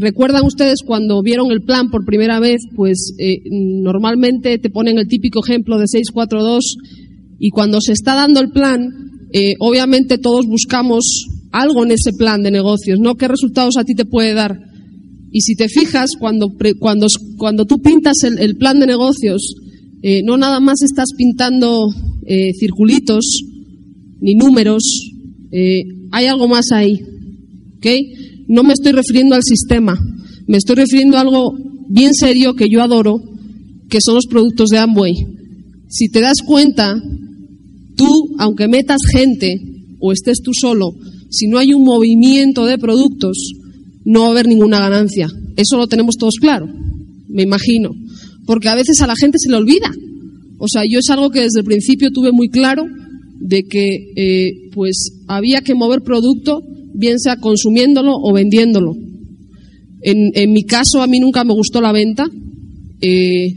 ¿Recuerdan ustedes cuando vieron el plan por primera vez? Pues eh, normalmente te ponen el típico ejemplo de 642 y cuando se está dando el plan, eh, obviamente todos buscamos algo en ese plan de negocios, ¿no? ¿Qué resultados a ti te puede dar? Y si te fijas, cuando, cuando, cuando tú pintas el, plan de negocios, eh, no nada más estás pintando circulitos ni números, hay algo más ahí. ¿ok? No me estoy refiriendo al sistema, me estoy refiriendo a algo bien serio que yo adoro, que son los productos de Amway. Si te das cuenta, tú, aunque metas gente o estés tú solo, si no hay un movimiento de productos, no va a haber ninguna ganancia. Eso lo tenemos todos claro, me imagino porque a veces a la gente se le olvida. O sea, yo es algo que desde el principio tuve muy claro de que eh, pues había que mover producto, bien sea consumiéndolo o vendiéndolo. En, mi caso, a mí nunca me gustó la venta. Eh,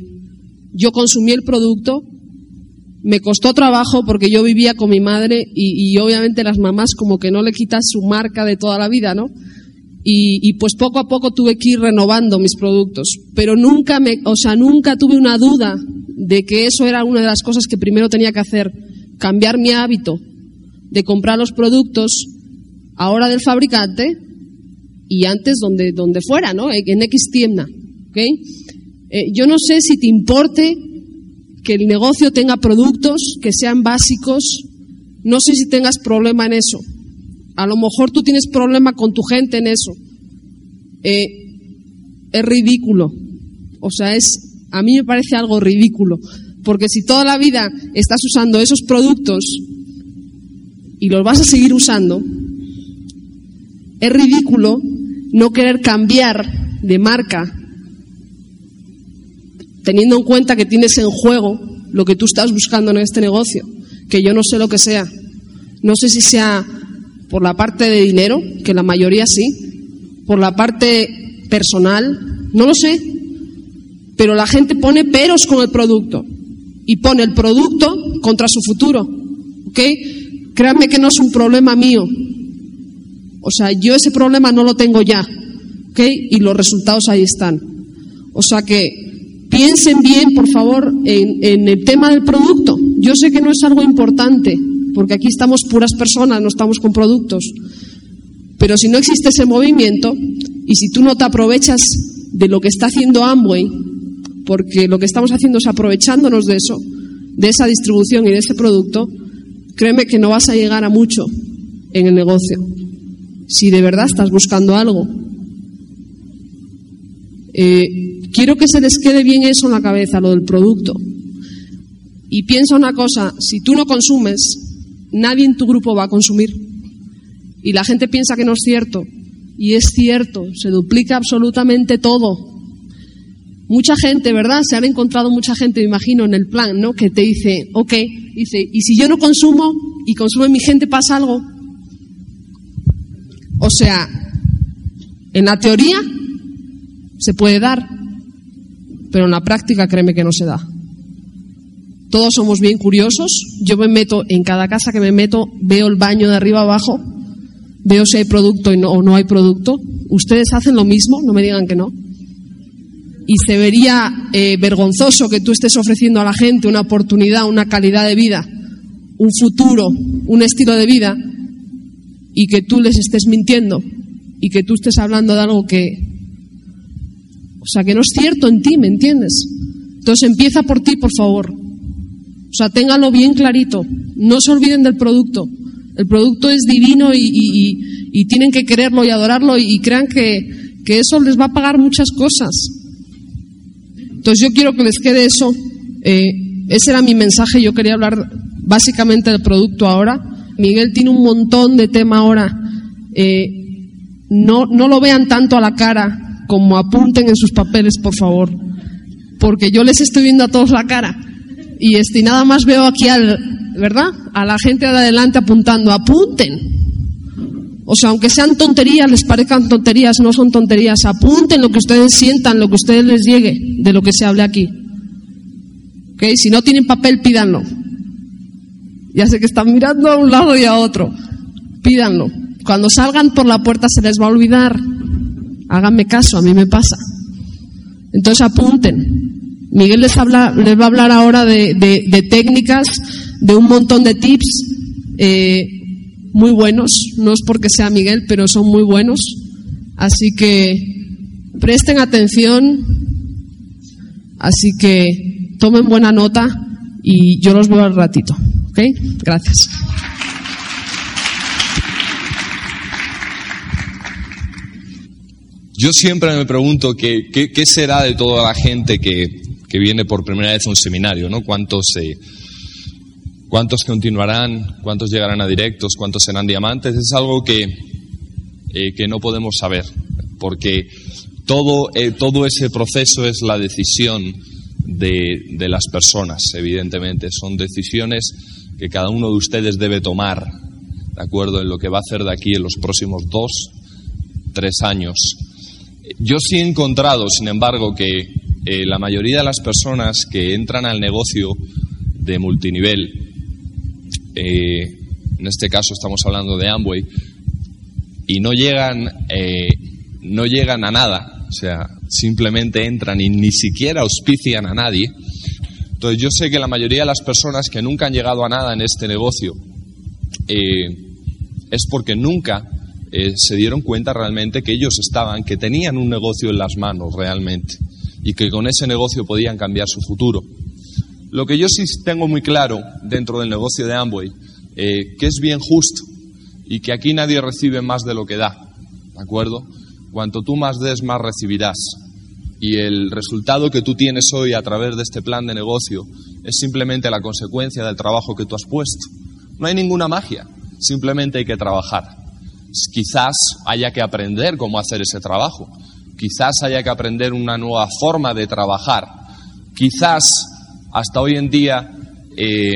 yo consumí el producto, me costó trabajo porque yo vivía con mi madre y, y, obviamente las mamás como que no le quitas su marca de toda la vida, ¿no? Y, pues poco a poco tuve que ir renovando mis productos. Pero nunca me, o sea, nunca tuve una duda de que eso era una de las cosas que primero tenía que hacer. Cambiar mi hábito de comprar los productos ahora del fabricante y antes donde, donde fuera, ¿no? En X tienda. Eh, yo no sé si te importe que el negocio tenga productos que sean básicos. No sé si tengas problema en eso. A lo mejor tú tienes problema con tu gente en eso. Eh, es ridículo. O sea, es, a mí me parece algo ridículo. Porque si toda la vida estás usando esos productos y los vas a seguir usando, es ridículo no querer cambiar de marca teniendo en cuenta que tienes en juego lo que tú estás buscando en este negocio, que yo no sé lo que sea. No sé si sea por la parte de dinero, que la mayoría sí, por la parte personal, no lo sé, pero la gente pone peros con el producto y pone el producto contra su futuro, ¿ok? Créanme que no es un problema mío, o sea, yo ese problema no lo tengo ya, ¿ok? Y los resultados ahí están. O sea que piensen bien, por favor, en, el tema del producto. Yo sé que no es algo importante, porque aquí estamos puras personas, no estamos con productos. Pero si no existe ese movimiento y si tú no te aprovechas de lo que está haciendo Amway, porque lo que estamos haciendo es aprovechándonos de eso, de esa distribución y de ese producto, créeme que no vas a llegar a mucho en el negocio. Si de verdad estás buscando algo. Eh, quiero que se les quede bien eso en la cabeza, lo del producto. Y piensa una cosa, si tú no consumes, nadie en tu grupo va a consumir. Y la gente piensa que no es cierto. Y es cierto, se duplica absolutamente todo. Mucha gente, ¿verdad? Se han encontrado mucha gente, me imagino, en el plan, ¿no? Que te dice, ok, dice, ¿y si yo no consumo y consume mi gente, pasa algo? O sea, en la teoría se puede dar, pero en la práctica créeme que no se da. Todos somos bien curiosos. Yo me meto, en cada casa que me meto, veo el baño de arriba abajo, veo si hay producto o no hay producto. ¿Ustedes hacen lo mismo? No me digan que no. Y se vería eh, vergonzoso que tú estés ofreciendo a la gente una oportunidad, una calidad de vida, un futuro, un estilo de vida, y que tú les estés mintiendo y que tú estés hablando de algo que, o sea, que no es cierto en ti, ¿me entiendes? Entonces empieza por ti, por favor. O sea, ténganlo bien clarito. No se olviden del producto. El producto es divino y, tienen que quererlo y adorarlo y, crean que, eso les va a pagar muchas cosas. Entonces yo quiero que les quede eso. Eh, ese era mi mensaje. Yo quería hablar básicamente del producto ahora. Miguel tiene un montón de tema ahora. Eh, no, no lo vean tanto a la cara como apunten en sus papeles, por favor. Porque yo les estoy viendo a todos la cara y este, nada más veo aquí al, ¿verdad? A la gente de adelante apuntando, apunten. O sea, aunque sean tonterías, les parezcan tonterías, no son tonterías, apunten lo que ustedes sientan, lo que ustedes les llegue de lo que se hable aquí. ¿Ok? Si no tienen papel, pídanlo. Ya sé que están mirando a un lado y a otro. Pídanlo. Cuando salgan por la puerta se les va a olvidar. Háganme caso, a mí me pasa. Entonces apunten. Miguel les, habla, les va a hablar ahora de, técnicas, de un montón de tips eh, muy buenos. No es porque sea Miguel, pero son muy buenos. Así que presten atención. Así que tomen buena nota y yo los veo al ratito. ¿Ok? Gracias. Yo siempre me pregunto qué, qué, será de toda la gente que, que, viene por primera vez a un seminario, ¿no? ¿Cuántos, eh, ¿Cuántos continuarán? ¿Cuántos llegarán a directos? ¿Cuántos serán diamantes? Es algo que, eh, que no podemos saber, porque todo, eh, todo ese proceso es la decisión de, de las personas, evidentemente. Son decisiones que cada uno de ustedes debe tomar, ¿de acuerdo? En lo que va a hacer de aquí en los próximos dos, tres años. Yo sí he encontrado, sin embargo, que eh, la mayoría de las personas que entran al negocio de multinivel, eh, en este caso estamos hablando de Amway, y no llegan, eh, no llegan a nada, o sea, simplemente entran y ni siquiera auspician a nadie. Entonces yo sé que la mayoría de las personas que nunca han llegado a nada en este negocio es porque nunca eh, se dieron cuenta realmente que ellos estaban, que tenían un negocio en las manos realmente y que con ese negocio podían cambiar su futuro. Lo que yo sí tengo muy claro dentro del negocio de Amway, eh, que es bien justo y que aquí nadie recibe más de lo que da, ¿de acuerdo? Cuanto tú más des, más recibirás. Y el resultado que tú tienes hoy a través de este plan de negocio es simplemente la consecuencia del trabajo que tú has puesto. No hay ninguna magia, simplemente hay que trabajar. Quizás haya que aprender cómo hacer ese trabajo. Quizás haya que aprender una nueva forma de trabajar. Quizás hasta hoy en día eh,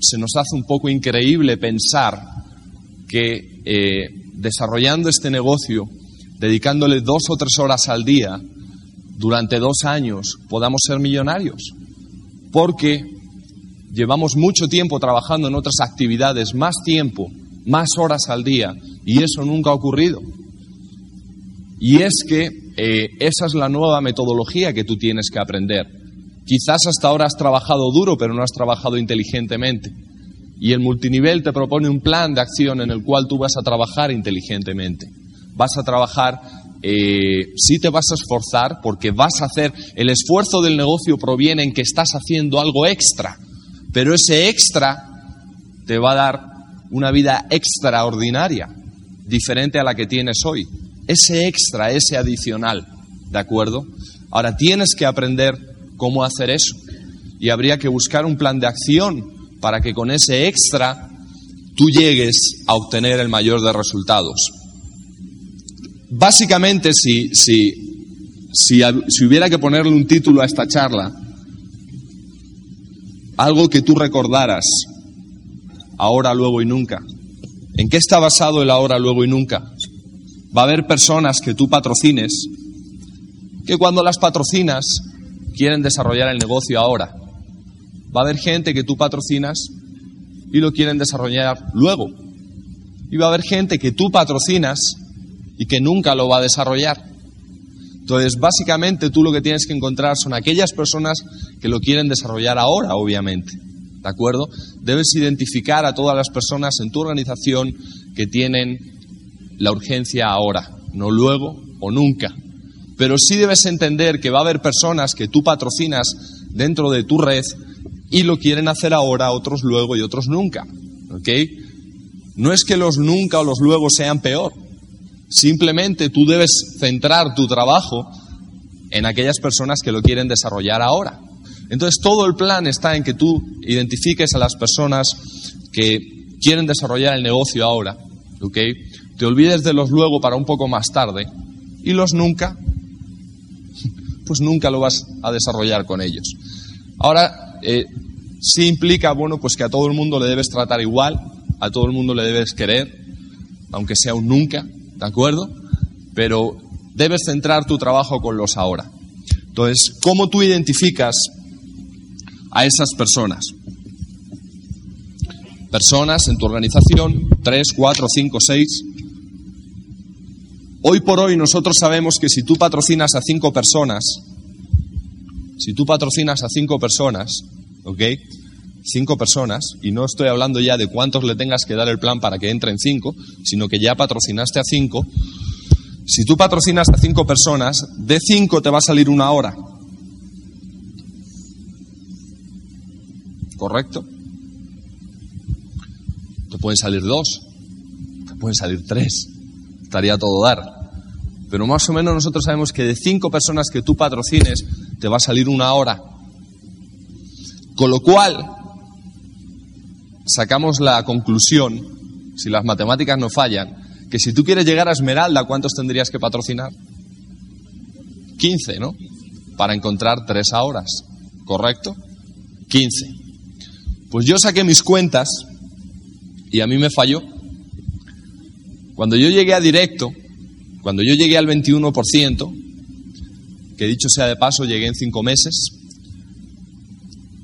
se nos hace un poco increíble pensar que eh, desarrollando este negocio, dedicándole dos o tres horas al día, durante dos años podamos ser millonarios. Porque llevamos mucho tiempo trabajando en otras actividades, más tiempo, más horas al día, y eso nunca ha ocurrido. Y es que eh, esa es la nueva metodología que tú tienes que aprender. Quizás hasta ahora has trabajado duro, pero no has trabajado inteligentemente. Y el multinivel te propone un plan de acción en el cual tú vas a trabajar inteligentemente. Vas a trabajar, eh, sí te vas a esforzar porque vas a hacer, el esfuerzo del negocio proviene en que estás haciendo algo extra, pero ese extra te va a dar una vida extraordinaria diferente a la que tienes hoy. Ese extra, ese adicional, ¿de acuerdo? Ahora tienes que aprender cómo hacer eso. Y habría que buscar un plan de acción para que con ese extra tú llegues a obtener el mayor de resultados. Básicamente, si, si, si, si hubiera que ponerle un título a esta charla, algo que tú recordaras, ahora, luego y nunca, ¿En qué está basado el ahora, luego y nunca? Va a haber personas que tú patrocines que cuando las patrocinas quieren desarrollar el negocio ahora. Va a haber gente que tú patrocinas y lo quieren desarrollar luego. Y va a haber gente que tú patrocinas y que nunca lo va a desarrollar. Entonces, básicamente tú lo que tienes que encontrar son aquellas personas que lo quieren desarrollar ahora, obviamente. ¿De acuerdo? Debes identificar a todas las personas en tu organización que tienen la urgencia ahora, no luego o nunca. Pero sí debes entender que va a haber personas que tú patrocinas dentro de tu red y lo quieren hacer ahora, otros luego y otros nunca. ¿Ok? No es que los nunca o los luego sean peor. Simplemente tú debes centrar tu trabajo en aquellas personas que lo quieren desarrollar ahora. Entonces todo el plan está en que tú identifiques a las personas que quieren desarrollar el negocio ahora, ¿ok? Te olvides de los luego para un poco más tarde y los nunca, pues nunca lo vas a desarrollar con ellos. Ahora, eh, sí implica, bueno, pues que a todo el mundo le debes tratar igual, a todo el mundo le debes querer, aunque sea un nunca, ¿de acuerdo? Pero debes centrar tu trabajo con los ahora. Entonces, ¿cómo tú identificas a esas personas. Personas en tu organización, tres, cuatro, cinco, seis. Hoy por hoy nosotros sabemos que si tú patrocinas a cinco personas, si tú patrocinas a cinco personas, ¿ok? Cinco personas, y no estoy hablando ya de cuántos le tengas que dar el plan para que entren cinco, sino que ya patrocinaste a cinco. Si tú patrocinas a cinco personas, de cinco te va a salir una hora. ¿Correcto? Te pueden salir dos, te pueden salir tres, estaría todo dar. Pero más o menos nosotros sabemos que de cinco personas que tú patrocines, te va a salir una hora. Con lo cual, sacamos la conclusión, si las matemáticas no fallan, que si tú quieres llegar a Esmeralda, ¿cuántos tendrías que patrocinar? 15, ¿no? Para encontrar tres horas, ¿correcto? 15. Pues yo saqué mis cuentas y a mí me falló. Cuando yo llegué a directo, cuando yo llegué al 21%, que dicho sea de paso, llegué en cinco meses,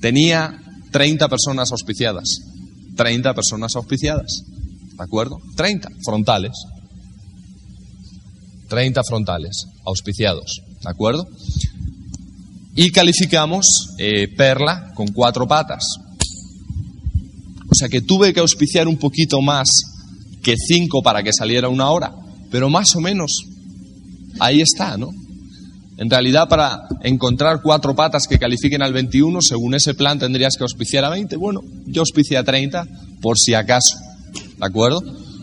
tenía 30 personas auspiciadas. 30 personas auspiciadas. ¿De acuerdo? 30 frontales. 30 frontales auspiciados. ¿De acuerdo? Y calificamos eh, Perla con cuatro patas. O sea que tuve que auspiciar un poquito más que cinco para que saliera una hora. Pero más o menos ahí está, ¿no? En realidad, para encontrar cuatro patas que califiquen al 21, según ese plan tendrías que auspiciar a 20. Bueno, yo auspicié a 30 por si acaso. ¿De acuerdo?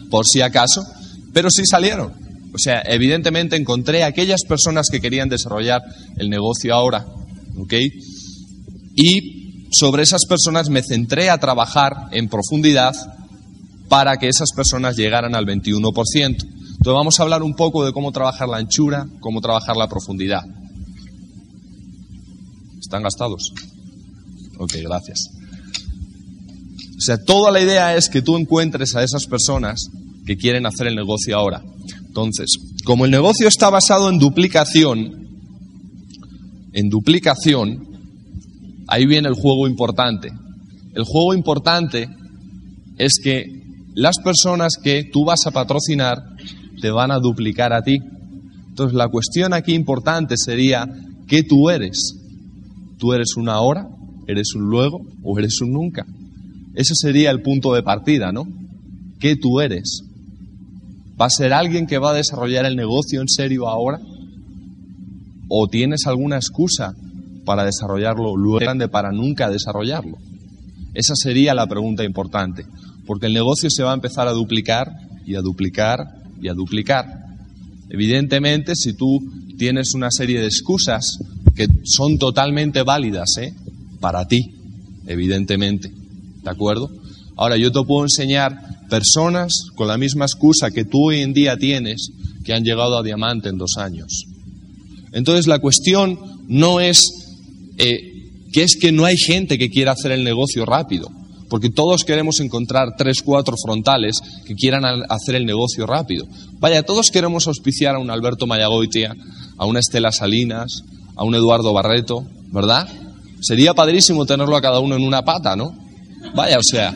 Por si acaso. Pero sí salieron. O sea, evidentemente encontré a aquellas personas que querían desarrollar el negocio ahora. ¿Ok? Y sobre esas personas me centré a trabajar en profundidad para que esas personas llegaran al 21%. Entonces vamos a hablar un poco de cómo trabajar la anchura, cómo trabajar la profundidad. ¿Están gastados? Ok, gracias. O sea, toda la idea es que tú encuentres a esas personas que quieren hacer el negocio ahora. Entonces, como el negocio está basado en duplicación, en duplicación, ahí viene el juego importante. El juego importante es que las personas que tú vas a patrocinar te van a duplicar a ti. Entonces la cuestión aquí importante sería, ¿qué tú eres? ¿Tú eres una ahora? ¿Eres un luego? ¿O eres un nunca? Ese sería el punto de partida, ¿no? ¿Qué tú eres? ¿Va a ser alguien que va a desarrollar el negocio en serio ahora? ¿O tienes alguna excusa para desarrollarlo luego grande para nunca desarrollarlo? Esa sería la pregunta importante, porque el negocio se va a empezar a duplicar y a duplicar y a duplicar. Evidentemente, si tú tienes una serie de excusas que son totalmente válidas ¿eh? para ti, evidentemente, ¿de acuerdo? Ahora, yo te puedo enseñar personas con la misma excusa que tú hoy en día tienes que han llegado a diamante en dos años. Entonces, la cuestión no es eh, que es que no hay gente que quiera hacer el negocio rápido porque todos queremos encontrar tres, cuatro frontales que quieran hacer el negocio rápido. Vaya, todos queremos auspiciar a un Alberto Mayagoitia, a una Estela Salinas, a un Eduardo Barreto, ¿verdad? Sería padrísimo tenerlo a cada uno en una pata, ¿no? Vaya, o sea,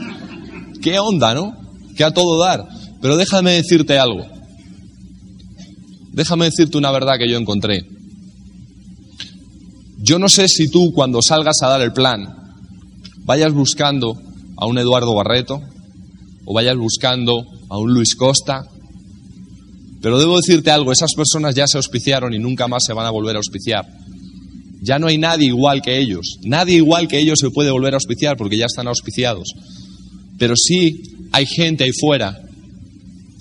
qué onda, ¿no? Que a todo dar. Pero déjame decirte algo. Déjame decirte una verdad que yo encontré. Yo no sé si tú cuando salgas a dar el plan vayas buscando a un Eduardo Barreto o vayas buscando a un Luis Costa. Pero debo decirte algo, esas personas ya se auspiciaron y nunca más se van a volver a auspiciar. Ya no hay nadie igual que ellos. Nadie igual que ellos se puede volver a auspiciar porque ya están auspiciados. Pero sí hay gente ahí fuera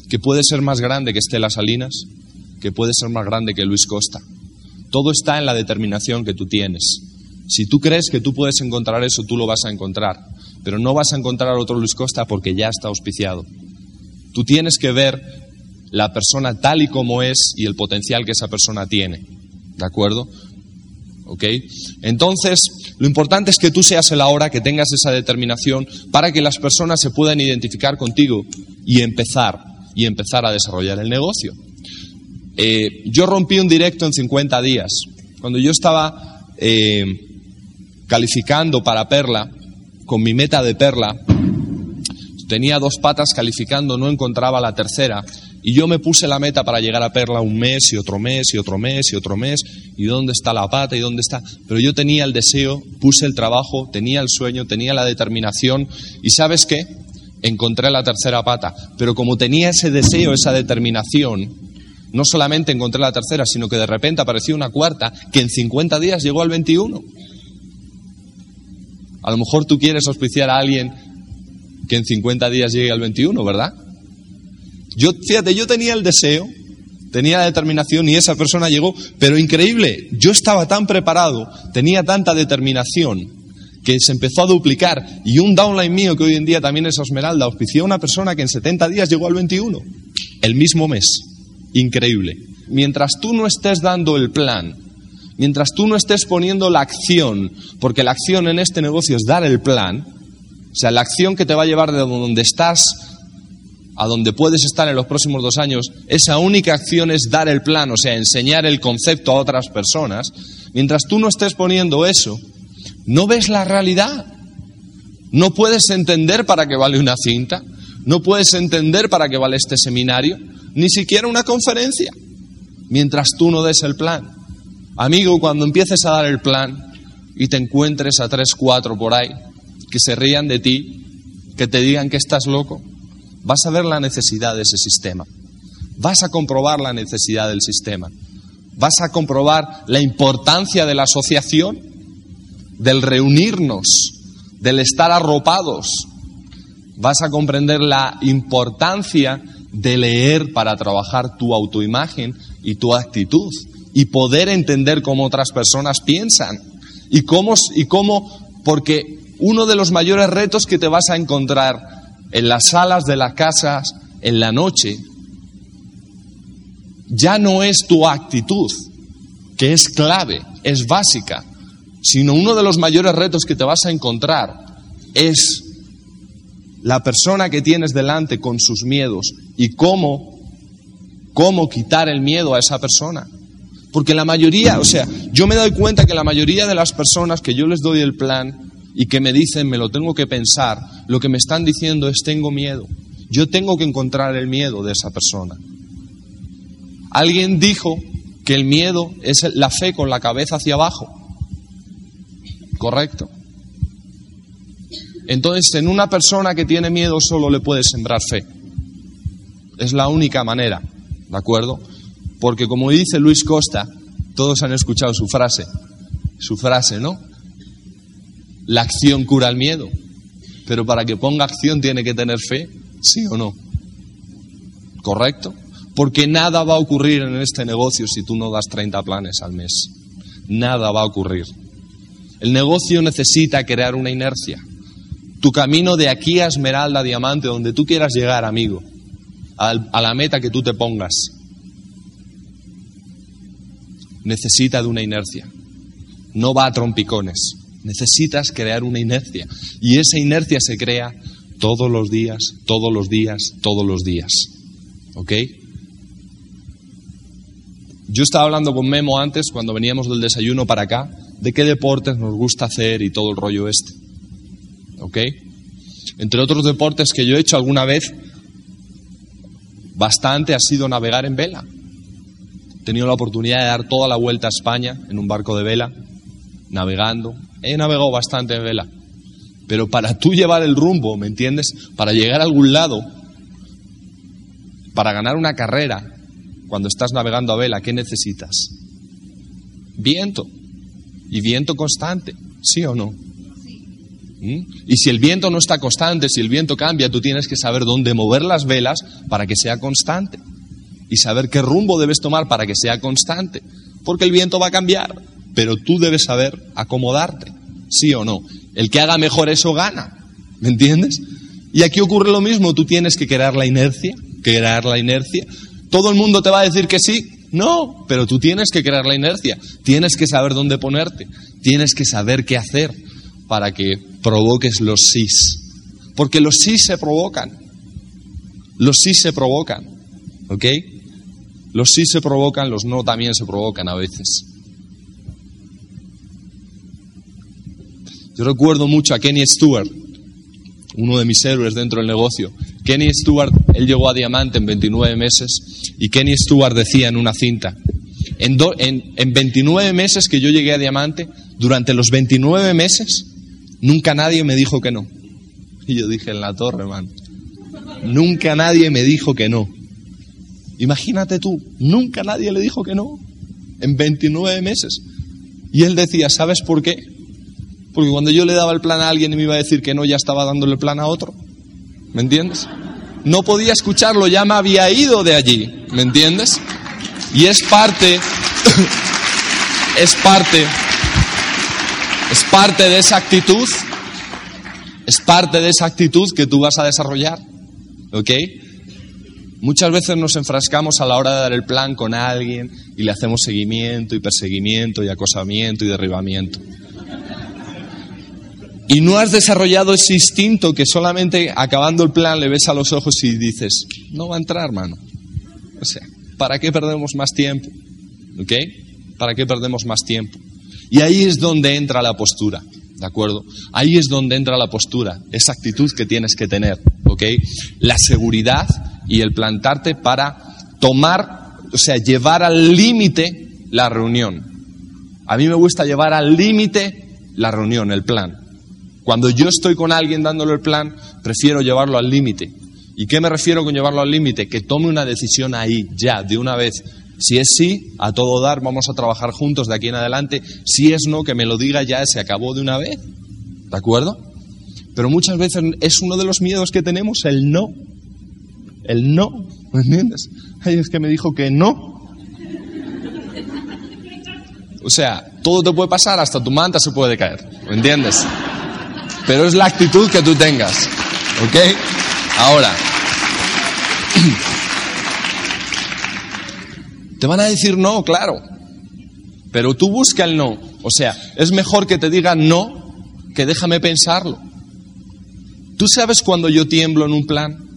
que puede ser más grande que Estela Salinas, que puede ser más grande que Luis Costa. Todo está en la determinación que tú tienes. Si tú crees que tú puedes encontrar eso, tú lo vas a encontrar pero no vas a encontrar otro Luis Costa porque ya está auspiciado. Tú tienes que ver la persona tal y como es y el potencial que esa persona tiene. ¿De acuerdo? ¿Ok? Entonces, lo importante es que tú seas el ahora, que tengas esa determinación para que las personas se puedan identificar contigo y empezar, y empezar a desarrollar el negocio. Eh, yo rompí un directo en 50 días. Cuando yo estaba eh, calificando para Perla, con mi meta de perla, tenía dos patas calificando, no encontraba la tercera, Y yo me puse la meta para llegar a Perla un mes y otro mes y otro mes y otro mes. ¿Y dónde está la pata y dónde está? Pero yo tenía el deseo, puse el trabajo, tenía el sueño, tenía la determinación. ¿Y sabes qué? Encontré la tercera pata. Pero como tenía ese deseo, esa determinación, no solamente encontré la tercera, sino que de repente apareció una cuarta que en 50 días llegó al 21. A lo mejor tú quieres auspiciar a alguien que en 50 días llegue al 21, ¿verdad? Yo, fíjate, yo tenía el deseo, tenía la determinación y esa persona llegó, pero increíble, yo estaba tan preparado, tenía tanta determinación que se empezó a duplicar y un downline mío que hoy en día también es Esmeralda auspició a una persona que en 70 días llegó al 21, el mismo mes. Increíble. Mientras tú no estés dando el plan, mientras tú no estés poniendo la acción, porque la acción en este negocio es dar el plan, o sea, la acción que te va a llevar de donde estás a donde puedes estar en los próximos dos años, esa única acción es dar el plan, o sea, enseñar el concepto a otras personas, mientras tú no estés poniendo eso, no ves la realidad. No puedes entender para qué vale una cinta, no puedes entender para qué vale este seminario, ni siquiera una conferencia, mientras tú no des el plan. Amigo, cuando empieces a dar el plan y te encuentres a tres, cuatro por ahí, que se rían de ti, que te digan que estás loco, vas a ver la necesidad de ese sistema. Vas a comprobar la necesidad del sistema. Vas a comprobar la importancia de la asociación, del reunirnos, del estar arropados. Vas a comprender la importancia de leer para trabajar tu autoimagen y tu actitud y poder entender cómo otras personas piensan y cómo, y cómo porque uno de los mayores retos que te vas a encontrar en las salas de las casas en la noche, ya no es tu actitud, que es clave, es básica, sino uno de los mayores retos que te vas a encontrar es la persona que tienes delante con sus miedos y cómo, cómo quitar el miedo a esa persona. Porque la mayoría, o sea, yo me doy cuenta que la mayoría de las personas que yo les doy el plan y que me dicen, me lo tengo que pensar, lo que me están diciendo es tengo miedo. Yo tengo que encontrar el miedo de esa persona. Alguien dijo que el miedo es la fe con la cabeza hacia abajo. ¿Correcto? Entonces, en una persona que tiene miedo solo le puedes sembrar fe. Es la única manera, ¿de acuerdo? Porque como dice Luis Costa, todos han escuchado su frase, su frase, ¿no? La acción cura el miedo. Pero para que ponga acción tiene que tener fe, ¿sí o no? ¿Correcto? Porque nada va a ocurrir en este negocio si tú no das 30 planes al mes. Nada va a ocurrir. El negocio necesita crear una inercia. Tu camino de aquí a Esmeralda, Diamante, donde tú quieras llegar, amigo, a la meta que tú te pongas, necesita de una inercia. No va a trompicones. Necesitas crear una inercia. Y esa inercia se crea todos los días, todos los días, todos los días. ¿Ok? Yo estaba hablando con Memo antes, cuando veníamos del desayuno para acá, de qué deportes nos gusta hacer y todo el rollo este. ¿Ok? Entre otros deportes que yo he hecho alguna vez, bastante ha sido navegar en vela. He tenido la oportunidad de dar toda la vuelta a España en un barco de vela, navegando, he navegado bastante en vela. Pero para tú llevar el rumbo, ¿me entiendes? Para llegar a algún lado, para ganar una carrera, cuando estás navegando a vela, ¿qué necesitas? Viento. Y viento constante, ¿sí o no? ¿Mm? Y si el viento no está constante, si el viento cambia, tú tienes que saber dónde mover las velas para que sea constante. Y saber qué rumbo debes tomar para que sea constante. Porque el viento va a cambiar pero tú debes saber acomodarte, sí o no. El que haga mejor eso gana, ¿me entiendes? Y aquí ocurre lo mismo, tú tienes que crear la inercia, crear la inercia. Todo el mundo te va a decir que sí, no, pero tú tienes que crear la inercia, tienes que saber dónde ponerte, tienes que saber qué hacer para que provoques los sís. Porque los sí se provocan, los sí se provocan, ¿ok? Los sí se provocan, los no también se provocan a veces. Yo recuerdo mucho a Kenny Stewart, uno de mis héroes dentro del negocio, Kenny Stewart, él llegó a diamante en 29 meses y Kenny Stewart decía en una cinta, en, en, en 29 meses que yo llegué a diamante, durante los 29 meses, nunca nadie me dijo que no. Y yo dije en la torre, hermano, nunca nadie me dijo que no. Imagínate tú, nunca nadie le dijo que no en 29 meses. Y él decía, ¿sabes por qué? Porque cuando yo le daba el plan a alguien y me iba a decir que no, ya estaba dándole el plan a otro. ¿Me entiendes? No podía escucharlo, ya me había ido de allí. ¿Me entiendes? Y es parte, es parte, es parte de esa actitud, es parte de esa actitud que tú vas a desarrollar. ¿Ok? Muchas veces nos enfrascamos a la hora de dar el plan con alguien y le hacemos seguimiento y perseguimiento y acosamiento y derribamiento. Y no has desarrollado ese instinto que solamente acabando el plan le ves a los ojos y dices, no va a entrar, hermano. O sea, ¿para qué perdemos más tiempo? ¿Ok? ¿Para qué perdemos más tiempo? Y ahí es donde entra la postura, ¿de acuerdo? Ahí es donde entra la postura, esa actitud que tienes que tener, ¿ok? La seguridad y el plantarte para tomar, o sea, llevar al límite la reunión. A mí me gusta llevar al límite la reunión, el plan. Cuando yo estoy con alguien dándole el plan, prefiero llevarlo al límite. ¿Y qué me refiero con llevarlo al límite? Que tome una decisión ahí, ya, de una vez. Si es sí, a todo dar, vamos a trabajar juntos de aquí en adelante. Si es no, que me lo diga ya, se acabó de una vez. ¿De acuerdo? Pero muchas veces es uno de los miedos que tenemos, el no. El no, ¿me entiendes? Ay, es que me dijo que no. O sea, todo te puede pasar, hasta tu manta se puede caer, ¿me entiendes? Pero es la actitud que tú tengas, ¿ok? Ahora, te van a decir no, claro, pero tú busca el no. O sea, es mejor que te digan no que déjame pensarlo. ¿Tú sabes cuando yo tiemblo en un plan?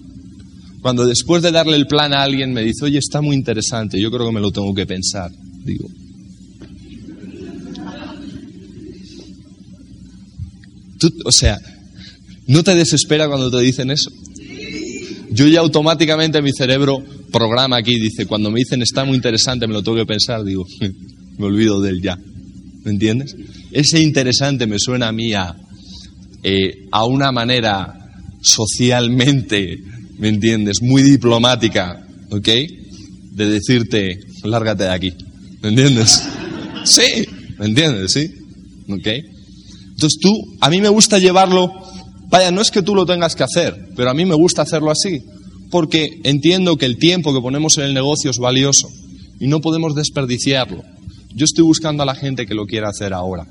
Cuando después de darle el plan a alguien me dice, oye, está muy interesante, yo creo que me lo tengo que pensar. Digo, o sea, ¿no te desespera cuando te dicen eso? Yo ya automáticamente mi cerebro programa aquí, dice, cuando me dicen está muy interesante, me lo tengo que pensar, digo, me olvido del ya. ¿Me entiendes? Ese interesante me suena a mí a, eh, a una manera socialmente ¿me entiendes? Muy diplomática, ¿ok? De decirte, lárgate de aquí, ¿me entiendes? Sí, ¿me entiendes? Sí, ¿ok? Entonces tú, a mí me gusta llevarlo, vaya, no es que tú lo tengas que hacer, pero a mí me gusta hacerlo así, porque entiendo que el tiempo que ponemos en el negocio es valioso y no podemos desperdiciarlo. Yo estoy buscando a la gente que lo quiera hacer ahora.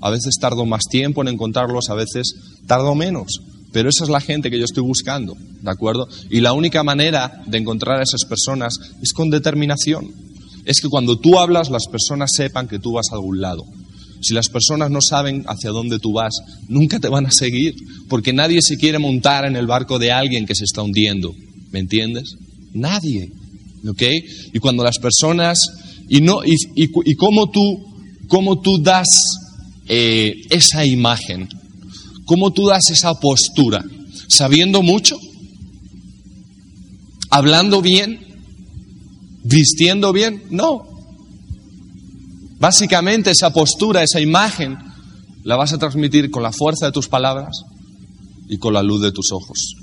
A veces tardo más tiempo en encontrarlos, a veces tardo menos, pero esa es la gente que yo estoy buscando, ¿de acuerdo? Y la única manera de encontrar a esas personas es con determinación. Es que cuando tú hablas, las personas sepan que tú vas a algún lado. Si las personas no saben hacia dónde tú vas, nunca te van a seguir, porque nadie se quiere montar en el barco de alguien que se está hundiendo. ¿Me entiendes? Nadie. ¿Ok? Y cuando las personas. Y, no, y, cómo, tú, cómo tú das eh, esa imagen ¿Cómo tú das esa postura? ¿Sabiendo mucho? ¿Hablando bien? ¿Vistiendo bien? No. Básicamente esa postura, esa imagen, la vas a transmitir con la fuerza de tus palabras y con la luz de tus ojos.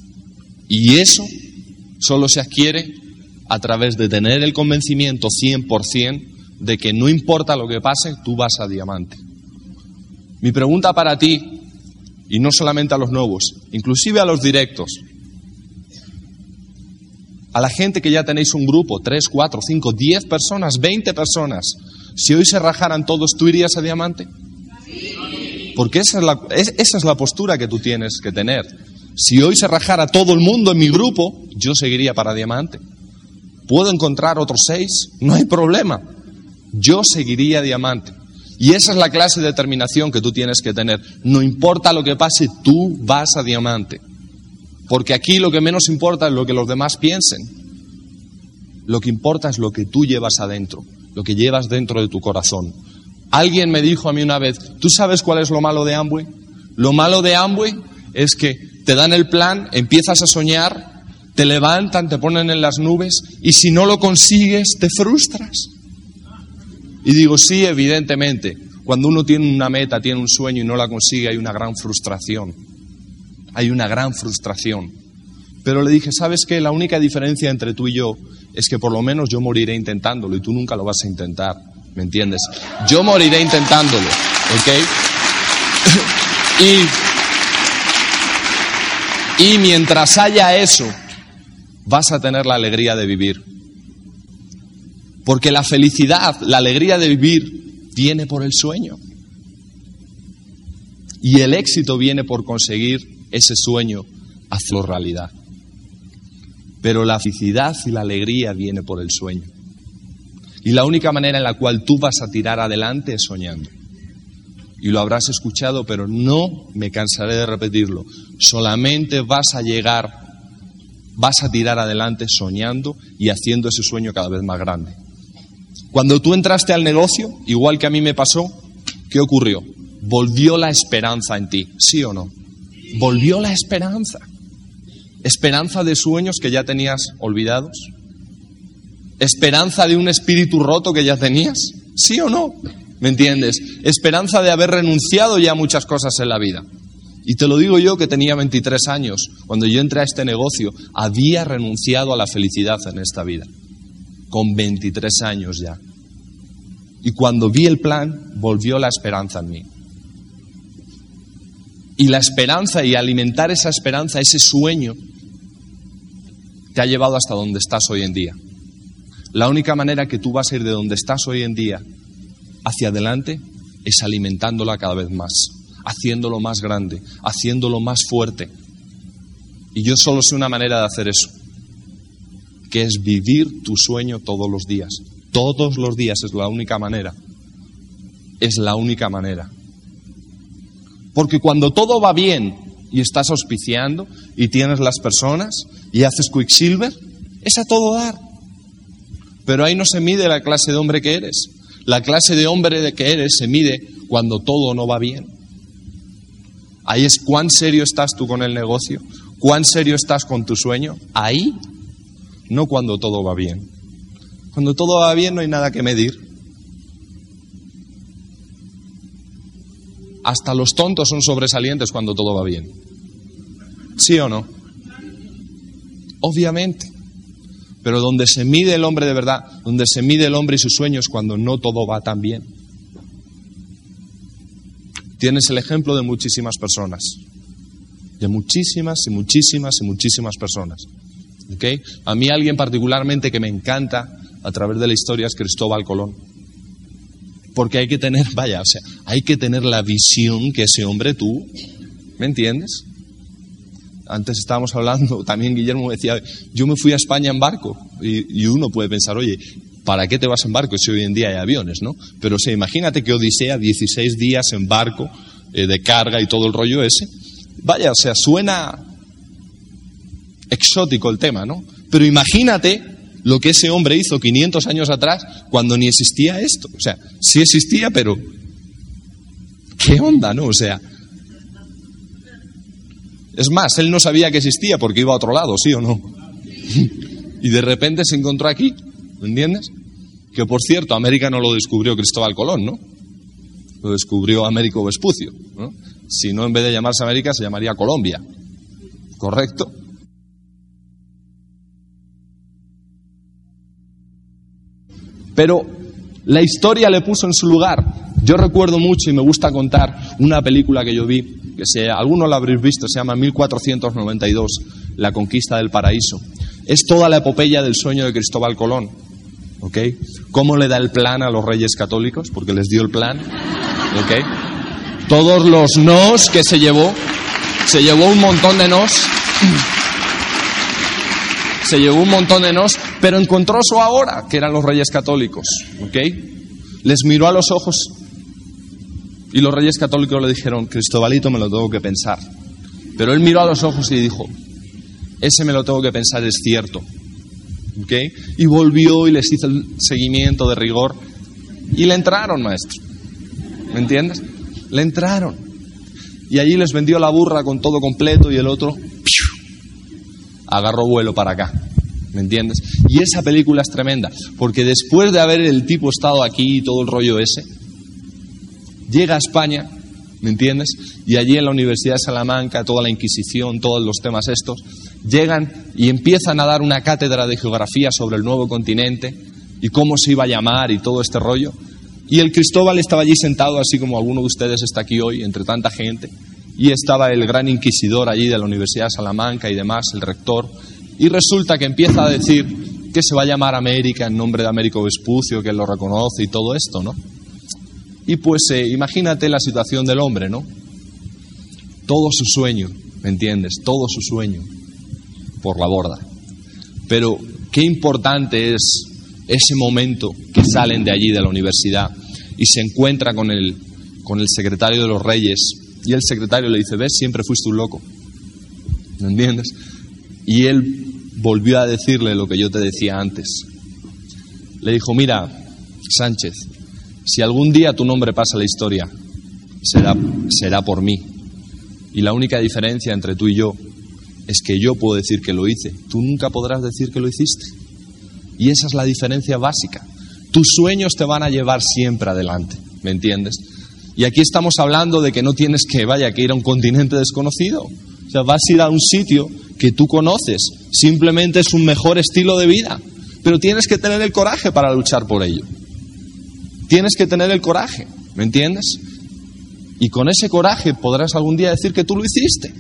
Y eso solo se adquiere a través de tener el convencimiento 100% de que no importa lo que pase, tú vas a diamante. Mi pregunta para ti y no solamente a los nuevos, inclusive a los directos. A la gente que ya tenéis un grupo, tres, cuatro, cinco, diez personas, veinte personas, si hoy se rajaran todos, ¿tú irías a diamante? Porque esa es, la, esa es la postura que tú tienes que tener. Si hoy se rajara todo el mundo en mi grupo, yo seguiría para diamante. ¿Puedo encontrar otros seis? No hay problema. Yo seguiría diamante. Y esa es la clase de determinación que tú tienes que tener. No importa lo que pase, tú vas a diamante. Porque aquí lo que menos importa es lo que los demás piensen. Lo que importa es lo que tú llevas adentro, lo que llevas dentro de tu corazón. Alguien me dijo a mí una vez, ¿tú sabes cuál es lo malo de Amway? Lo malo de Amway es que te dan el plan, empiezas a soñar te levantan, te ponen en las nubes y si no lo consigues te frustras. Y digo, sí, evidentemente, cuando uno tiene una meta, tiene un sueño y no la consigue, hay una gran frustración. Hay una gran frustración. Pero le dije, ¿sabes qué? La única diferencia entre tú y yo es que por lo menos yo moriré intentándolo y tú nunca lo vas a intentar. ¿Me entiendes? Yo moriré intentándolo. ¿Ok? y, y mientras haya eso, vas a tener la alegría de vivir. Porque la felicidad, la alegría de vivir, viene por el sueño. Y el éxito viene por conseguir ese sueño hacerlo realidad. Pero la felicidad y la alegría viene por el sueño. Y la única manera en la cual tú vas a tirar adelante es soñando. Y lo habrás escuchado, pero no me cansaré de repetirlo. Solamente vas a llegar, vas a tirar adelante soñando y haciendo ese sueño cada vez más grande. Cuando tú entraste al negocio, igual que a mí me pasó, ¿qué ocurrió? Volvió la esperanza en ti, ¿sí o no? Volvió la esperanza. Esperanza de sueños que ya tenías olvidados. Esperanza de un espíritu roto que ya tenías, ¿sí o no? ¿Me entiendes? Esperanza de haber renunciado ya a muchas cosas en la vida. Y te lo digo yo que tenía 23 años, cuando yo entré a este negocio, había renunciado a la felicidad en esta vida con 23 años ya. Y cuando vi el plan, volvió la esperanza en mí. Y la esperanza y alimentar esa esperanza, ese sueño, te ha llevado hasta donde estás hoy en día. La única manera que tú vas a ir de donde estás hoy en día hacia adelante es alimentándola cada vez más, haciéndolo más grande, haciéndolo más fuerte. Y yo solo sé una manera de hacer eso que es vivir tu sueño todos los días. Todos los días es la única manera. Es la única manera. Porque cuando todo va bien y estás auspiciando y tienes las personas y haces Quicksilver, es a todo dar. Pero ahí no se mide la clase de hombre que eres. La clase de hombre de que eres se mide cuando todo no va bien. Ahí es cuán serio estás tú con el negocio, cuán serio estás con tu sueño. Ahí no cuando todo va bien. Cuando todo va bien no hay nada que medir. Hasta los tontos son sobresalientes cuando todo va bien. ¿Sí o no? Obviamente. Pero donde se mide el hombre de verdad, donde se mide el hombre y sus sueños cuando no todo va tan bien. Tienes el ejemplo de muchísimas personas. De muchísimas y muchísimas y muchísimas personas. A mí alguien particularmente que me encanta a través de la historia es Cristóbal Colón. Porque hay que tener, vaya, o sea, hay que tener la visión que ese hombre tuvo. ¿Me entiendes? Antes estábamos hablando, también Guillermo decía, yo me fui a España en barco. Y, uno puede pensar, oye, ¿para qué te vas en barco si hoy en día hay aviones, no? Pero o imagínate que Odisea, 16 días en barco, eh, de carga y todo el rollo ese. Vaya, o sea, suena exótico el tema, ¿no? Pero imagínate lo que ese hombre hizo 500 años atrás cuando ni existía esto. O sea, sí existía, pero ¿qué onda, no? O sea, es más, él no sabía que existía porque iba a otro lado, ¿sí o no? y de repente se encontró aquí, ¿me entiendes? Que por cierto, América no lo descubrió Cristóbal Colón, ¿no? Lo descubrió Américo Vespucio, ¿no? Si no, en vez de llamarse América, se llamaría Colombia. ¿Correcto? Pero la historia le puso en su lugar. Yo recuerdo mucho y me gusta contar una película que yo vi, que si alguno la habréis visto, se llama 1492, La conquista del paraíso. Es toda la epopeya del sueño de Cristóbal Colón. ¿Ok? ¿Cómo le da el plan a los reyes católicos? Porque les dio el plan. ¿Ok? Todos los nos que se llevó, se llevó un montón de nos se llevó un montón de nos, pero encontró su ahora, que eran los reyes católicos. ¿Ok? Les miró a los ojos y los reyes católicos le dijeron, Cristobalito, me lo tengo que pensar. Pero él miró a los ojos y dijo, ese me lo tengo que pensar, es cierto. ¿Ok? Y volvió y les hizo el seguimiento de rigor y le entraron, maestro. ¿Me entiendes? Le entraron. Y allí les vendió la burra con todo completo y el otro agarró vuelo para acá. ¿Me entiendes? Y esa película es tremenda, porque después de haber el tipo estado aquí y todo el rollo ese, llega a España, ¿me entiendes? Y allí en la Universidad de Salamanca, toda la Inquisición, todos los temas estos, llegan y empiezan a dar una cátedra de geografía sobre el nuevo continente y cómo se iba a llamar y todo este rollo. Y el Cristóbal estaba allí sentado, así como alguno de ustedes está aquí hoy, entre tanta gente, y estaba el gran inquisidor allí de la Universidad de Salamanca y demás, el rector, y resulta que empieza a decir que se va a llamar América en nombre de Américo Vespucio, que él lo reconoce y todo esto, ¿no? Y pues eh, imagínate la situación del hombre, ¿no? Todo su sueño, ¿me entiendes? Todo su sueño por la borda. Pero qué importante es ese momento que salen de allí de la universidad y se encuentra con el, con el secretario de los reyes y el secretario le dice, ves, siempre fuiste un loco. ¿Me entiendes? Y él volvió a decirle lo que yo te decía antes. Le dijo, mira, Sánchez, si algún día tu nombre pasa a la historia, será, será por mí. Y la única diferencia entre tú y yo es que yo puedo decir que lo hice. Tú nunca podrás decir que lo hiciste. Y esa es la diferencia básica. Tus sueños te van a llevar siempre adelante, ¿me entiendes? Y aquí estamos hablando de que no tienes que, vaya, que ir a un continente desconocido. O sea, vas a ir a un sitio que tú conoces. Simplemente es un mejor estilo de vida. Pero tienes que tener el coraje para luchar por ello. Tienes que tener el coraje, ¿me entiendes? Y con ese coraje podrás algún día decir que tú lo hiciste.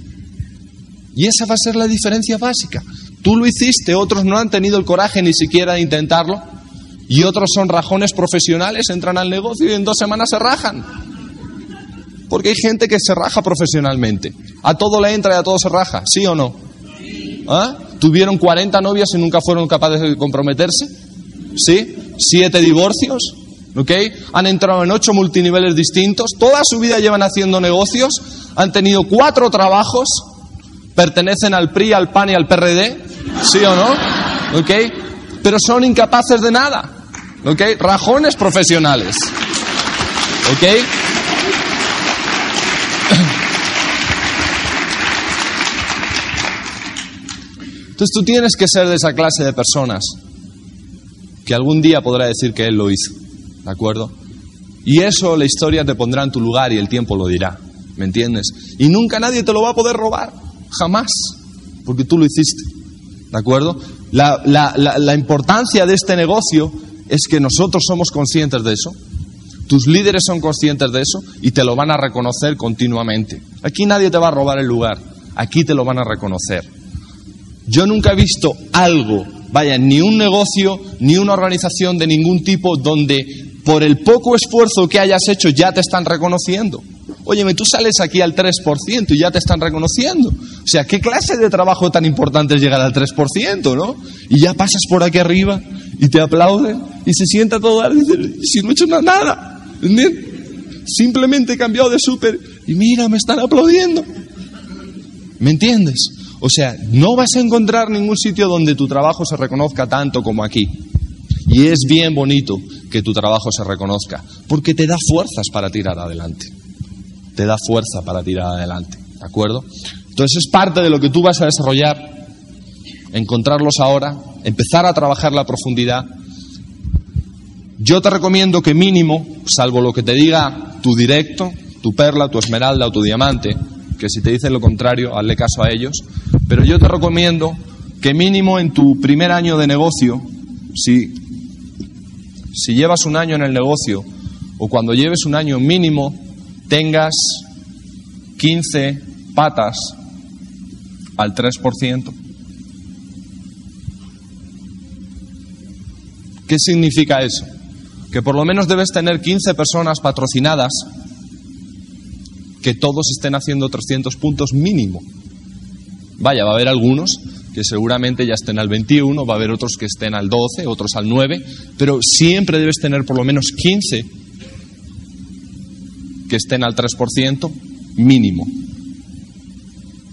Y esa va a ser la diferencia básica. Tú lo hiciste, otros no han tenido el coraje ni siquiera de intentarlo. Y otros son rajones profesionales, entran al negocio y en dos semanas se rajan. Porque hay gente que se raja profesionalmente. A todo le entra y a todo se raja, ¿sí o no? ¿Ah? ¿Tuvieron 40 novias y nunca fueron capaces de comprometerse? ¿Sí? ¿Siete divorcios? ¿Ok? Han entrado en ocho multiniveles distintos. Toda su vida llevan haciendo negocios. Han tenido cuatro trabajos. Pertenecen al PRI, al PAN y al PRD. ¿Sí o no? ¿Ok? Pero son incapaces de nada. ¿Ok? Rajones profesionales. ¿Ok? Entonces tú tienes que ser de esa clase de personas que algún día podrá decir que Él lo hizo. ¿De acuerdo? Y eso la historia te pondrá en tu lugar y el tiempo lo dirá. ¿Me entiendes? Y nunca nadie te lo va a poder robar. Jamás. Porque tú lo hiciste. ¿De acuerdo? La, la, la, la importancia de este negocio es que nosotros somos conscientes de eso. Tus líderes son conscientes de eso y te lo van a reconocer continuamente. Aquí nadie te va a robar el lugar. Aquí te lo van a reconocer. Yo nunca he visto algo, vaya, ni un negocio, ni una organización de ningún tipo donde por el poco esfuerzo que hayas hecho ya te están reconociendo. Óyeme, tú sales aquí al 3% y ya te están reconociendo. O sea, ¿qué clase de trabajo tan importante es llegar al 3%, no? Y ya pasas por aquí arriba y te aplauden y se sienta todo y dice, si no he hecho nada, ¿entiendes? Simplemente he cambiado de súper y mira, me están aplaudiendo. ¿Me entiendes? O sea, no vas a encontrar ningún sitio donde tu trabajo se reconozca tanto como aquí. Y es bien bonito que tu trabajo se reconozca, porque te da fuerzas para tirar adelante. Te da fuerza para tirar adelante, ¿de acuerdo? Entonces es parte de lo que tú vas a desarrollar, encontrarlos ahora, empezar a trabajar la profundidad. Yo te recomiendo que mínimo, salvo lo que te diga tu directo, tu perla, tu esmeralda o tu diamante, que si te dicen lo contrario, hazle caso a ellos. Pero yo te recomiendo que mínimo en tu primer año de negocio, si, si llevas un año en el negocio o cuando lleves un año mínimo, tengas 15 patas al 3%. ¿Qué significa eso? Que por lo menos debes tener 15 personas patrocinadas que todos estén haciendo 300 puntos mínimo. Vaya, va a haber algunos que seguramente ya estén al 21, va a haber otros que estén al 12, otros al 9, pero siempre debes tener por lo menos 15 que estén al 3% mínimo.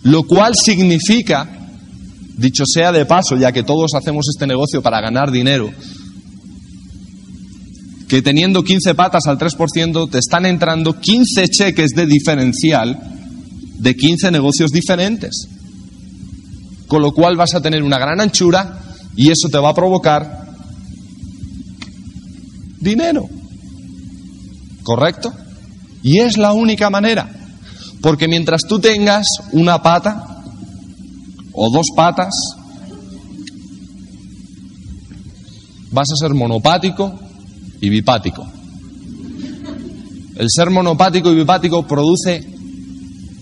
Lo cual significa, dicho sea de paso, ya que todos hacemos este negocio para ganar dinero, que teniendo 15 patas al 3% te están entrando 15 cheques de diferencial de 15 negocios diferentes. Con lo cual vas a tener una gran anchura y eso te va a provocar dinero. ¿Correcto? Y es la única manera. Porque mientras tú tengas una pata o dos patas, vas a ser monopático y bipático. El ser monopático y bipático produce,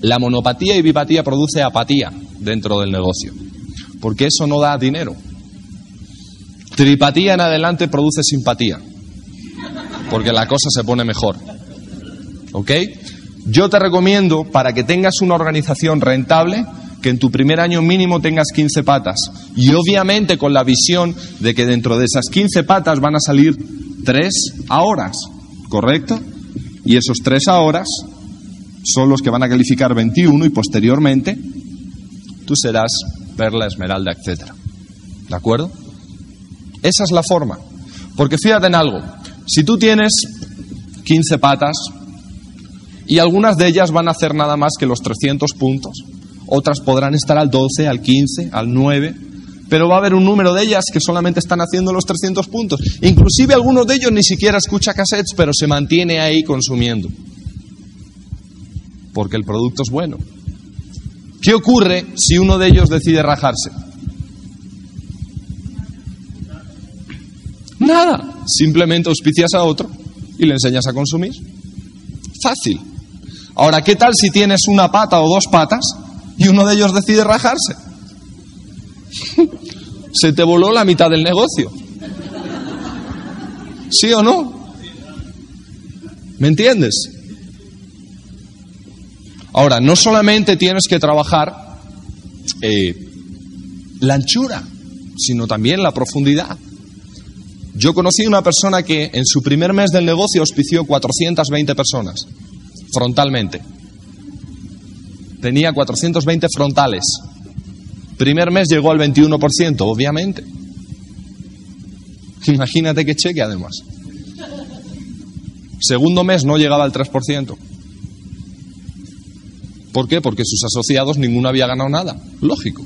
la monopatía y bipatía produce apatía dentro del negocio, porque eso no da dinero. Tripatía en adelante produce simpatía, porque la cosa se pone mejor. ¿Ok? Yo te recomiendo, para que tengas una organización rentable, que en tu primer año mínimo tengas 15 patas. Y obviamente con la visión de que dentro de esas 15 patas van a salir 3 a horas, ¿correcto? Y esos 3 a horas son los que van a calificar 21 y posteriormente tú serás perla, esmeralda, etc. ¿De acuerdo? Esa es la forma. Porque fíjate en algo, si tú tienes 15 patas y algunas de ellas van a hacer nada más que los 300 puntos, otras podrán estar al 12, al 15, al 9, pero va a haber un número de ellas que solamente están haciendo los 300 puntos. Inclusive algunos de ellos ni siquiera escucha cassettes, pero se mantiene ahí consumiendo. Porque el producto es bueno. ¿Qué ocurre si uno de ellos decide rajarse? Nada. Simplemente auspicias a otro y le enseñas a consumir. Fácil. Ahora, ¿qué tal si tienes una pata o dos patas y uno de ellos decide rajarse? Se te voló la mitad del negocio. ¿Sí o no? ¿Me entiendes? Ahora, no solamente tienes que trabajar eh, la anchura, sino también la profundidad. Yo conocí a una persona que en su primer mes del negocio auspició 420 personas, frontalmente. Tenía 420 frontales. Primer mes llegó al 21%, obviamente. Imagínate qué cheque además. Segundo mes no llegaba al 3%. ¿Por qué? Porque sus asociados ninguno había ganado nada. Lógico.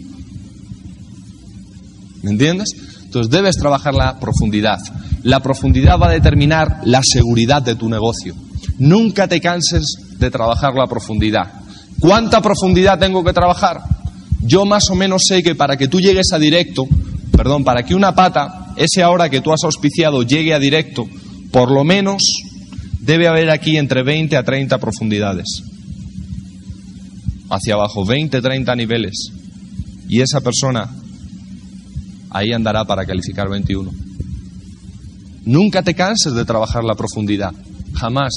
¿Me entiendes? Entonces debes trabajar la profundidad. La profundidad va a determinar la seguridad de tu negocio. Nunca te canses de trabajar la profundidad. ¿Cuánta profundidad tengo que trabajar? Yo más o menos sé que para que tú llegues a directo, perdón, para que una pata, ese ahora que tú has auspiciado, llegue a directo, por lo menos debe haber aquí entre 20 a 30 profundidades. Hacia abajo, 20, 30 niveles. Y esa persona ahí andará para calificar 21. Nunca te canses de trabajar la profundidad, jamás.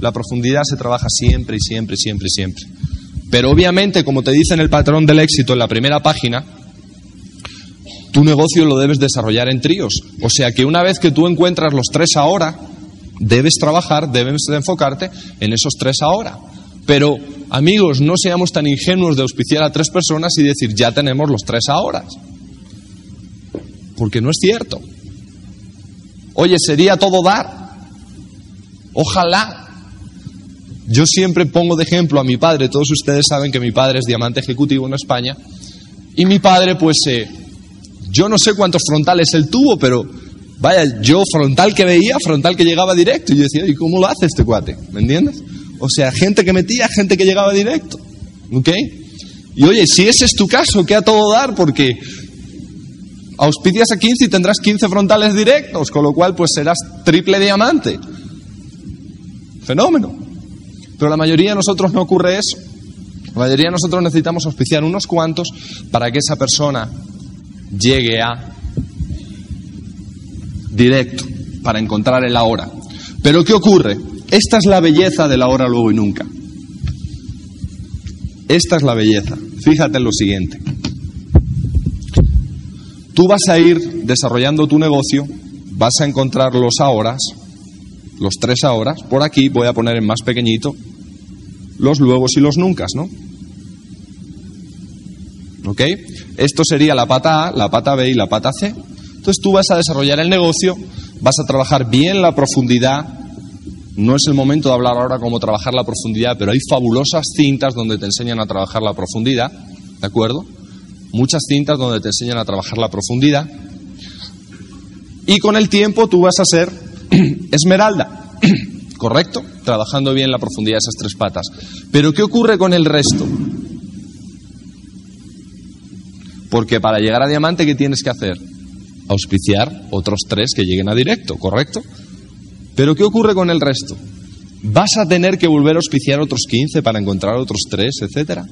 La profundidad se trabaja siempre y siempre, siempre, siempre. Pero obviamente, como te dice en el patrón del éxito en la primera página, tu negocio lo debes desarrollar en tríos. O sea que una vez que tú encuentras los tres ahora, debes trabajar, debes enfocarte en esos tres ahora. Pero, amigos, no seamos tan ingenuos de auspiciar a tres personas y decir, ya tenemos los tres ahora. Porque no es cierto. Oye, sería todo dar. Ojalá. Yo siempre pongo de ejemplo a mi padre. Todos ustedes saben que mi padre es diamante ejecutivo en España. Y mi padre, pues, eh, yo no sé cuántos frontales él tuvo, pero vaya, yo frontal que veía, frontal que llegaba directo. Y yo decía, ¿y cómo lo hace este cuate? ¿Me entiendes? O sea, gente que metía, gente que llegaba directo. ¿Ok? Y oye, si ese es tu caso, que a todo dar, porque auspicias a 15 y tendrás 15 frontales directos, con lo cual pues serás triple diamante. Fenómeno. Pero la mayoría de nosotros no ocurre eso. La mayoría de nosotros necesitamos auspiciar unos cuantos para que esa persona llegue a directo, para encontrar el ahora. Pero ¿qué ocurre? Esta es la belleza del ahora, luego y nunca. Esta es la belleza. Fíjate en lo siguiente. Tú vas a ir desarrollando tu negocio, vas a encontrar los ahora, los tres ahora. Por aquí voy a poner en más pequeñito los luegos y los nunca, ¿no? ¿Ok? Esto sería la pata A, la pata B y la pata C. Entonces tú vas a desarrollar el negocio, vas a trabajar bien la profundidad. No es el momento de hablar ahora cómo trabajar la profundidad, pero hay fabulosas cintas donde te enseñan a trabajar la profundidad, ¿de acuerdo? muchas cintas donde te enseñan a trabajar la profundidad. Y con el tiempo tú vas a ser esmeralda, ¿correcto? Trabajando bien la profundidad de esas tres patas. Pero ¿qué ocurre con el resto? Porque para llegar a diamante, ¿qué tienes que hacer? Auspiciar otros tres que lleguen a directo, ¿correcto? Pero ¿qué ocurre con el resto? ¿Vas a tener que volver a auspiciar otros 15 para encontrar otros tres, etcétera?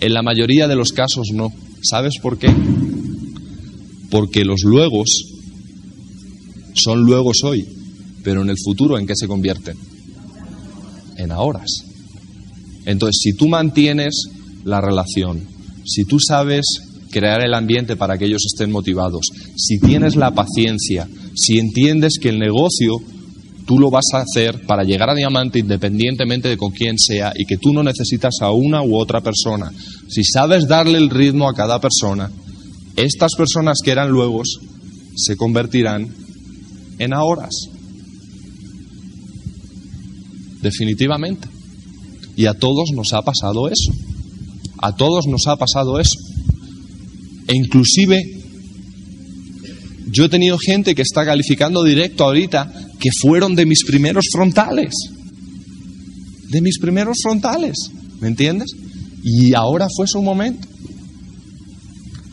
En la mayoría de los casos no. ¿Sabes por qué? Porque los luegos son luegos hoy, pero en el futuro ¿en qué se convierten? En ahoras. Entonces, si tú mantienes la relación, si tú sabes crear el ambiente para que ellos estén motivados, si tienes la paciencia, si entiendes que el negocio tú lo vas a hacer para llegar a diamante independientemente de con quién sea y que tú no necesitas a una u otra persona. Si sabes darle el ritmo a cada persona, estas personas que eran luego se convertirán en ahoras. Definitivamente. Y a todos nos ha pasado eso. A todos nos ha pasado eso. E inclusive yo he tenido gente que está calificando directo ahorita que fueron de mis primeros frontales. De mis primeros frontales. ¿Me entiendes? Y ahora fue su momento.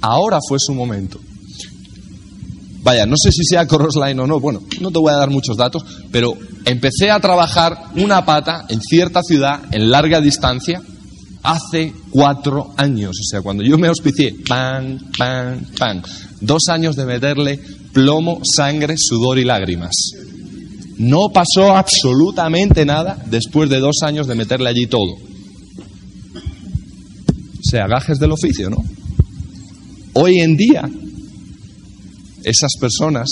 Ahora fue su momento. Vaya, no sé si sea Crossline o no, bueno, no te voy a dar muchos datos, pero empecé a trabajar una pata en cierta ciudad, en larga distancia, hace cuatro años. O sea, cuando yo me auspicié, pan, pan, pan. Dos años de meterle plomo, sangre, sudor y lágrimas. No pasó absolutamente nada después de dos años de meterle allí todo. O sea, gajes del oficio, ¿no? Hoy en día, esas personas,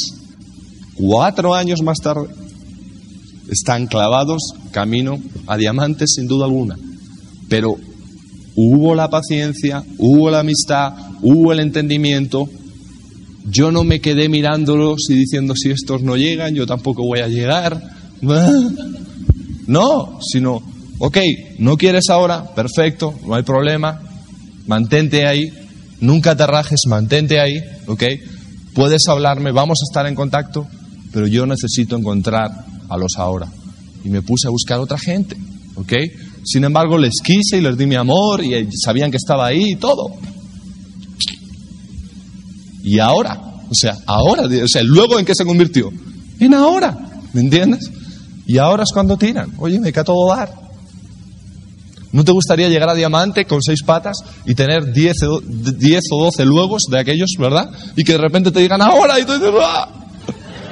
cuatro años más tarde, están clavados camino a diamantes sin duda alguna. Pero hubo la paciencia, hubo la amistad, hubo el entendimiento. Yo no me quedé mirándolos y diciendo si estos no llegan, yo tampoco voy a llegar. No, sino, ok, no quieres ahora, perfecto, no hay problema, mantente ahí, nunca te rajes, mantente ahí, ok. Puedes hablarme, vamos a estar en contacto, pero yo necesito encontrar a los ahora. Y me puse a buscar otra gente, ok. Sin embargo, les quise y les di mi amor y sabían que estaba ahí y todo. Y ahora, o sea, ahora, o sea, luego en qué se convirtió? En ahora, ¿me entiendes? Y ahora es cuando tiran. Oye, me queda todo dar. ¿No te gustaría llegar a diamante con seis patas y tener diez, o doce luegos de aquellos, verdad? Y que de repente te digan ahora y tú dices, ¡ah!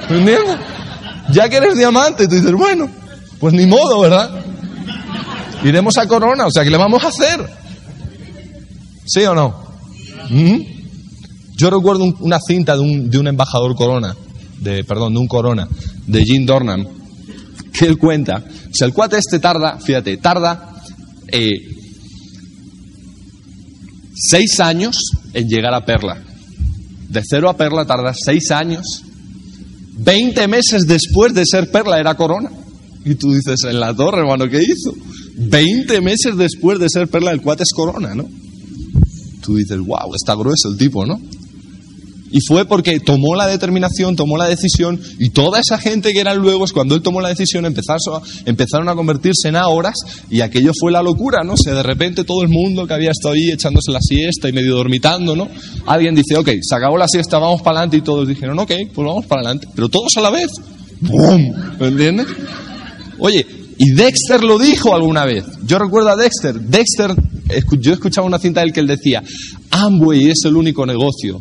¿Me entiendes? Ya que eres diamante, tú dices, bueno, pues ni modo, ¿verdad? Iremos a Corona, o sea, ¿qué le vamos a hacer? ¿Sí o no? ¿Mm? Yo recuerdo una cinta de un, de un, embajador Corona, de, perdón, de un Corona, de Jim Dornan, que él cuenta, o sea, el cuate este tarda, fíjate, tarda eh, seis años en llegar a Perla. De cero a Perla tarda seis años. Veinte meses después de ser Perla era Corona. Y tú dices, en la torre, hermano, ¿qué hizo? Veinte meses después de ser perla, el cuate es corona, ¿no? Tú dices, wow, está grueso el tipo, ¿no? Y fue porque tomó la determinación, tomó la decisión, y toda esa gente que eran luego, cuando él tomó la decisión, empezaron a, convertirse en horas, y aquello fue la locura, ¿no? O de repente todo el mundo que había estado ahí echándose la siesta y medio dormitando, ¿no? Alguien dice, ok, se acabó la siesta, vamos para adelante, y todos dijeron, ok, pues vamos para adelante, pero todos a la vez. ¡Bum! ¿Me entiendes? Oye, y Dexter lo dijo alguna vez. Yo recuerdo a Dexter. Dexter, yo escuchaba una cinta de él que él decía, Amway es el único negocio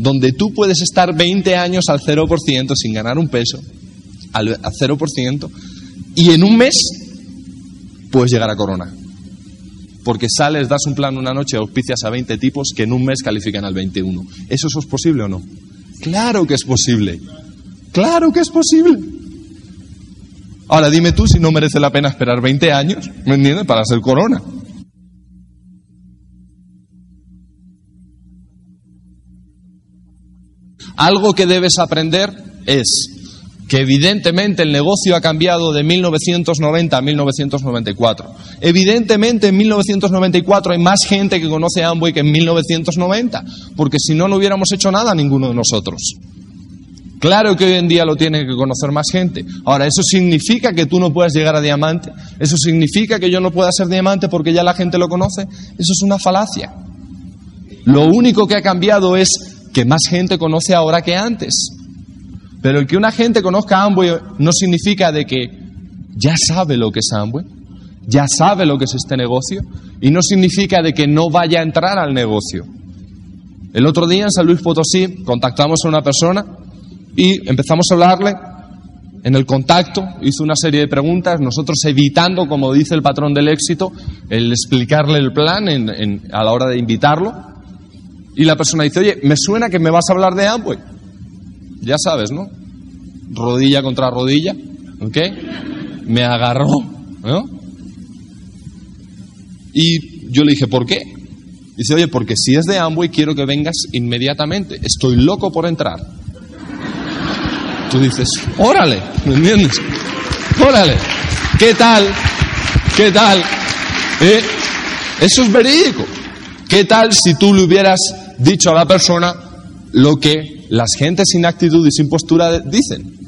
donde tú puedes estar 20 años al 0% sin ganar un peso, al, 0%, y en un mes puedes llegar a Corona. Porque sales, das un plan una noche, auspicias a 20 tipos que en un mes califican al 21. ¿Eso es posible o no? Claro que es posible. Claro que es posible. Ahora dime tú si no merece la pena esperar 20 años, ¿me entiendes? Para ser corona. Algo que debes aprender es que evidentemente el negocio ha cambiado de 1990 a 1994. Evidentemente en 1994 hay más gente que conoce Amway que en 1990, porque si no, no hubiéramos hecho nada ninguno de nosotros. Claro que hoy en día lo tiene que conocer más gente. Ahora, ¿eso significa que tú no puedas llegar a diamante? ¿Eso significa que yo no pueda ser diamante porque ya la gente lo conoce? Eso es una falacia. Lo único que ha cambiado es que más gente conoce ahora que antes. Pero el que una gente conozca Amway no significa de que ya sabe lo que es Amway, ya sabe lo que es este negocio, y no significa de que no vaya a entrar al negocio. El otro día en San Luis Potosí contactamos a una persona y empezamos a hablarle en el contacto, hizo una serie de preguntas, nosotros evitando, como dice el patrón del éxito, el explicarle el plan a la hora de invitarlo. Y la persona dice, oye, me suena que me vas a hablar de Amway. Ya sabes, ¿no? Rodilla contra rodilla, ¿ok? Me agarró, ¿no? Y yo le dije, ¿por qué? Dice, oye, porque si es de Amway quiero que vengas inmediatamente. Estoy loco por entrar. Tú dices, órale, ¿me entiendes? Órale, ¿qué tal? ¿Qué tal? ¿Eh? Eso es verídico. ¿Qué tal si tú le hubieras dicho a la persona lo que las gentes sin actitud y sin postura dicen?